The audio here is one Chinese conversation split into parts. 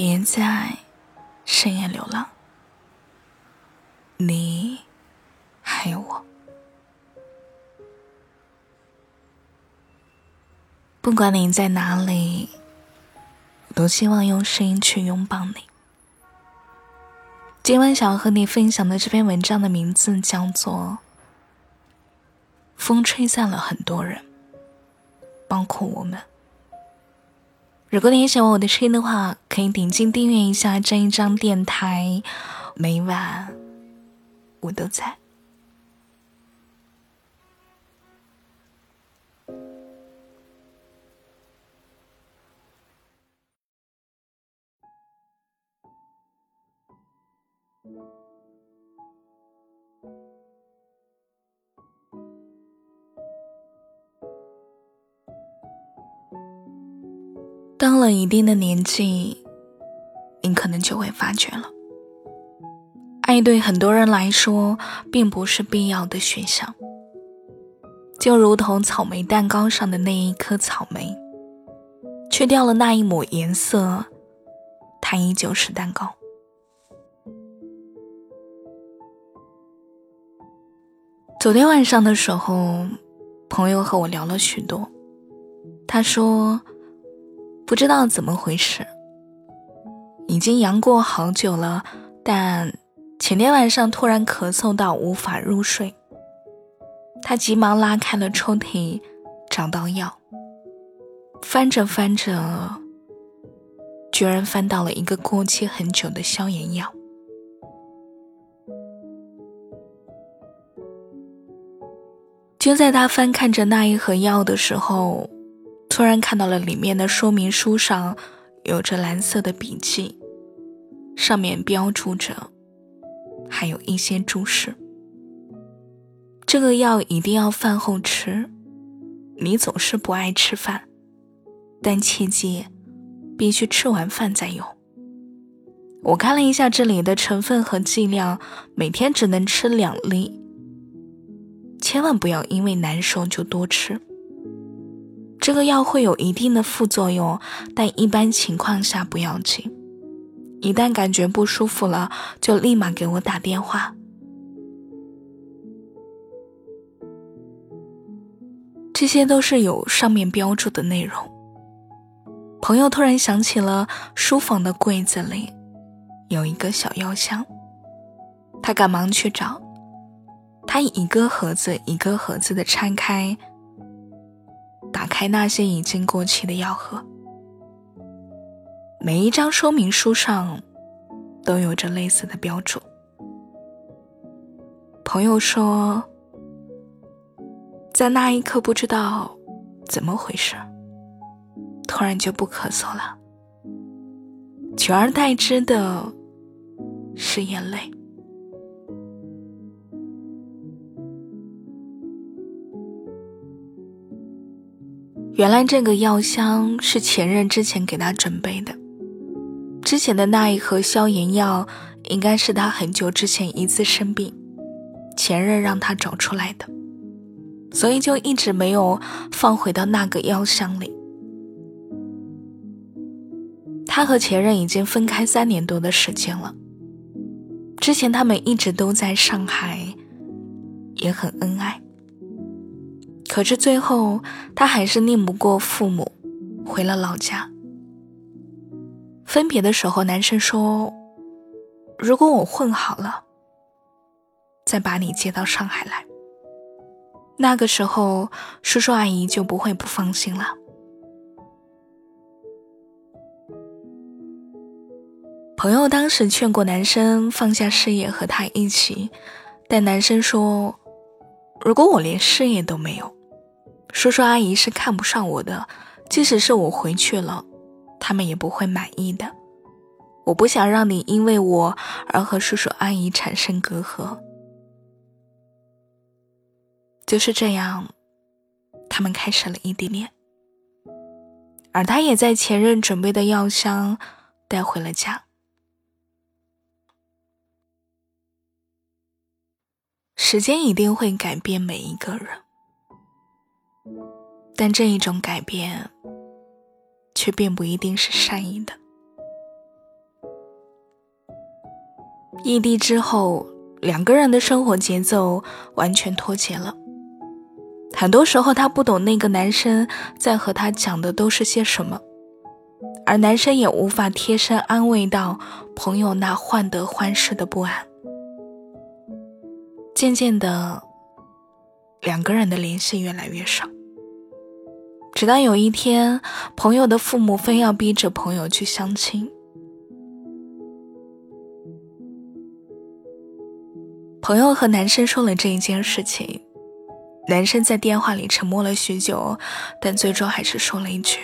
别在深夜流浪，你还有我。不管你在哪里，我都希望用声音去拥抱你。今晚想要和你分享的这篇文章的名字叫做《风吹散了很多人》，包括我们。如果你也喜欢我的声音的话，可以点击订阅一下这一张电台，每晚我都在。到了一定的年纪，你可能就会发觉了，爱对很多人来说并不是必要的选项。就如同草莓蛋糕上的那一颗草莓，去掉了那一抹颜色，它依旧是蛋糕。昨天晚上的时候，朋友和我聊了许多，他说。不知道怎么回事，已经阳过好久了，但前天晚上突然咳嗽到无法入睡。他急忙拉开了抽屉，找到药，翻着翻着，居然翻到了一个过期很久的消炎药。就在他翻看着那一盒药的时候。突然看到了里面的说明书上有着蓝色的笔记，上面标注着，还有一些注释。这个药一定要饭后吃，你总是不爱吃饭，但切记必须吃完饭再用。我看了一下这里的成分和剂量，每天只能吃两粒，千万不要因为难受就多吃。这个药会有一定的副作用，但一般情况下不要紧。一旦感觉不舒服了，就立马给我打电话。这些都是有上面标注的内容。朋友突然想起了书房的柜子里有一个小药箱，他赶忙去找，他一个盒子一个盒子的拆开。打开那些已经过期的药盒，每一张说明书上都有着类似的标注。朋友说，在那一刻不知道怎么回事，突然就不咳嗽了，取而代之的是眼泪。原来这个药箱是前任之前给他准备的，之前的那一盒消炎药应该是他很久之前一次生病，前任让他找出来的，所以就一直没有放回到那个药箱里。他和前任已经分开三年多的时间了，之前他们一直都在上海，也很恩爱。可是最后，他还是拧不过父母，回了老家。分别的时候，男生说：“如果我混好了，再把你接到上海来，那个时候叔叔阿姨就不会不放心了。”朋友当时劝过男生放下事业和他一起，但男生说：“如果我连事业都没有。”叔叔阿姨是看不上我的，即使是我回去了，他们也不会满意的。我不想让你因为我而和叔叔阿姨产生隔阂。就是这样，他们开始了异地恋，而他也在前任准备的药箱带回了家。时间一定会改变每一个人。但这一种改变，却并不一定是善意的。异地之后，两个人的生活节奏完全脱节了。很多时候，他不懂那个男生在和他讲的都是些什么，而男生也无法贴身安慰到朋友那患得患失的不安。渐渐的，两个人的联系越来越少。直到有一天，朋友的父母非要逼着朋友去相亲。朋友和男生说了这一件事情，男生在电话里沉默了许久，但最终还是说了一句：“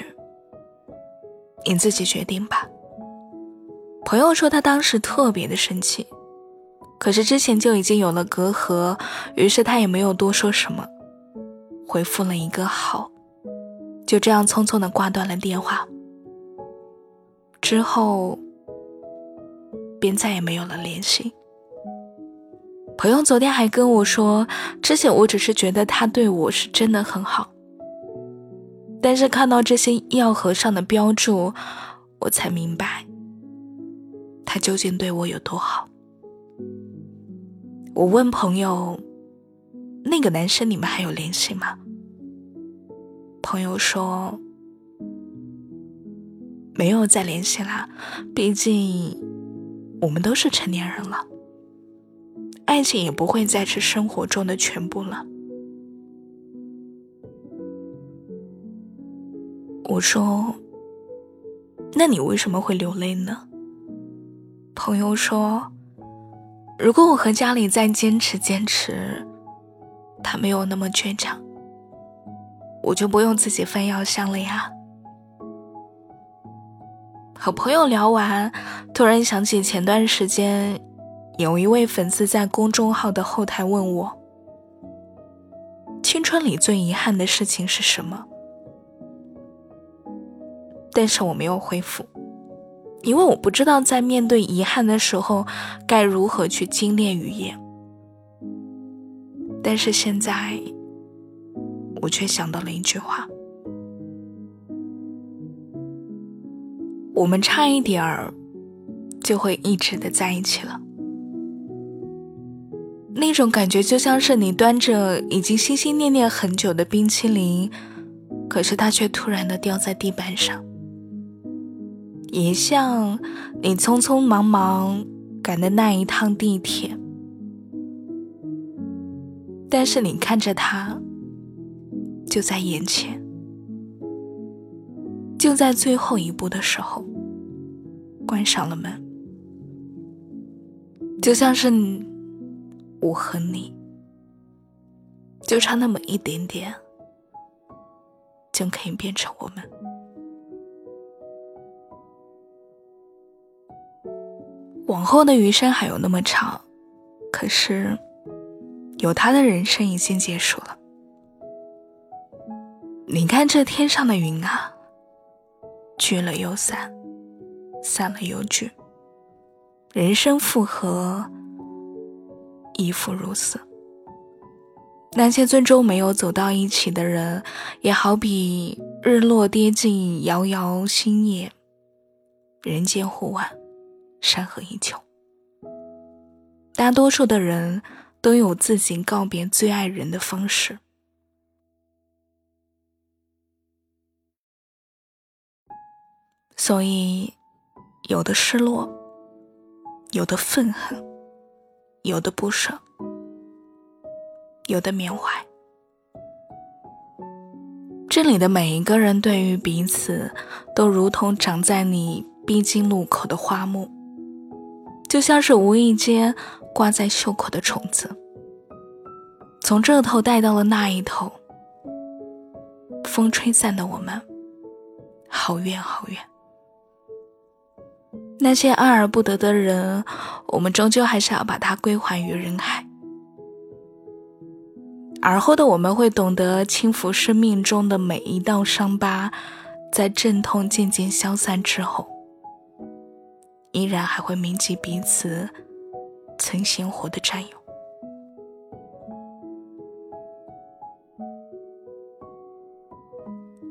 你自己决定吧。”朋友说他当时特别的生气，可是之前就已经有了隔阂，于是他也没有多说什么，回复了一个“好”。就这样匆匆的挂断了电话，之后便再也没有了联系。朋友昨天还跟我说，之前我只是觉得他对我是真的很好，但是看到这些药盒上的标注，我才明白他究竟对我有多好。我问朋友：“那个男生你们还有联系吗？”朋友说：“没有再联系啦，毕竟我们都是成年人了，爱情也不会再是生活中的全部了。”我说：“那你为什么会流泪呢？”朋友说：“如果我和家里再坚持坚持，他没有那么倔强。”我就不用自己翻药箱了呀。和朋友聊完，突然想起前段时间，有一位粉丝在公众号的后台问我：“青春里最遗憾的事情是什么？”但是我没有回复，因为我不知道在面对遗憾的时候该如何去精炼语言。但是现在。我却想到了一句话：我们差一点儿就会一直的在一起了。那种感觉就像是你端着已经心心念念很久的冰淇淋，可是它却突然的掉在地板上；也像你匆匆忙忙赶的那一趟地铁，但是你看着它。就在眼前，就在最后一步的时候，关上了门，就像是你我和你，就差那么一点点，就可以变成我们。往后的余生还有那么长，可是，有他的人生已经结束了。你看这天上的云啊，聚了又散，散了又聚。人生复合，亦复如此。那些最终没有走到一起的人，也好比日落跌进遥遥星夜，人间忽晚，山河依旧。大多数的人都有自己告别最爱人的方式。所以，有的失落，有的愤恨，有的不舍，有的缅怀。这里的每一个人对于彼此，都如同长在你必经路口的花木，就像是无意间挂在袖口的虫子，从这头带到了那一头。风吹散的我们，好远好远。那些爱而不得的人，我们终究还是要把它归还于人海。而后的我们会懂得轻抚生命中的每一道伤疤，在阵痛渐渐消散之后，依然还会铭记彼此曾鲜活的战友。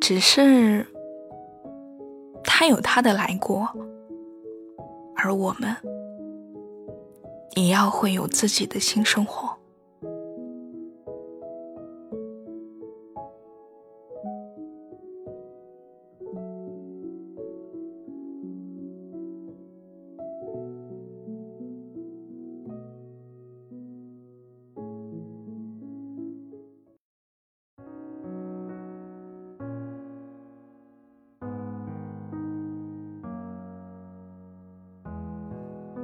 只是他有他的来过。而我们也要会有自己的新生活。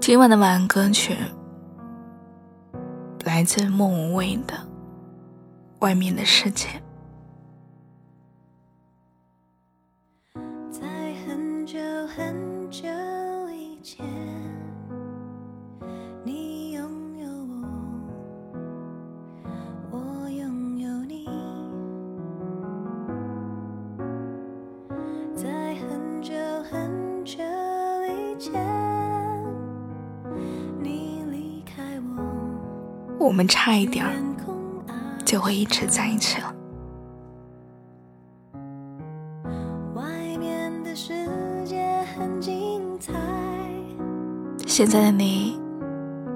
今晚的晚安歌曲来自莫文蔚的《外面的世界》。在很久很久以前，你拥有我，我拥有你。在很久很久以前。我们差一点儿就会一直在一起了。外面的世界很精彩现在的你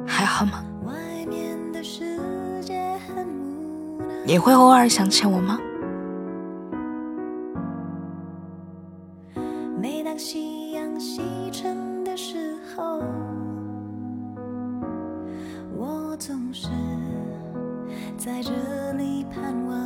还好吗？外面的世界很无奈你会偶尔想起我吗？每当夕阳西沉的时候。总是在这里盼望。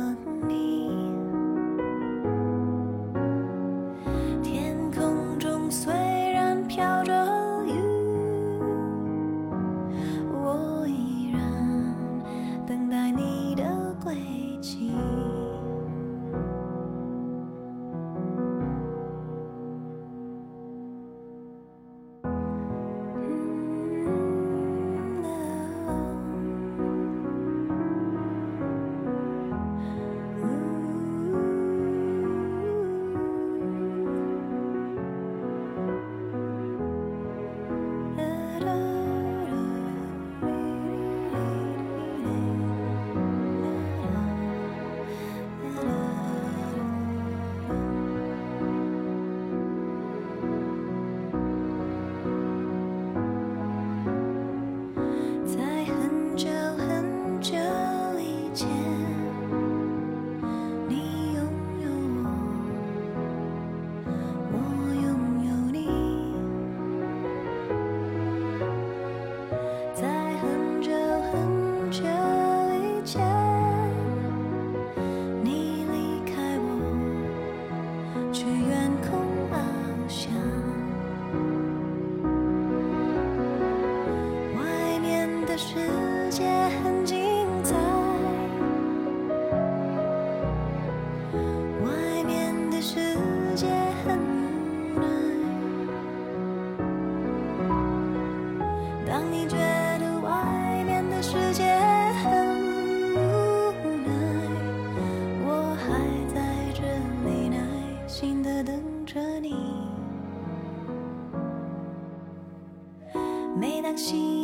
每当夕阳西。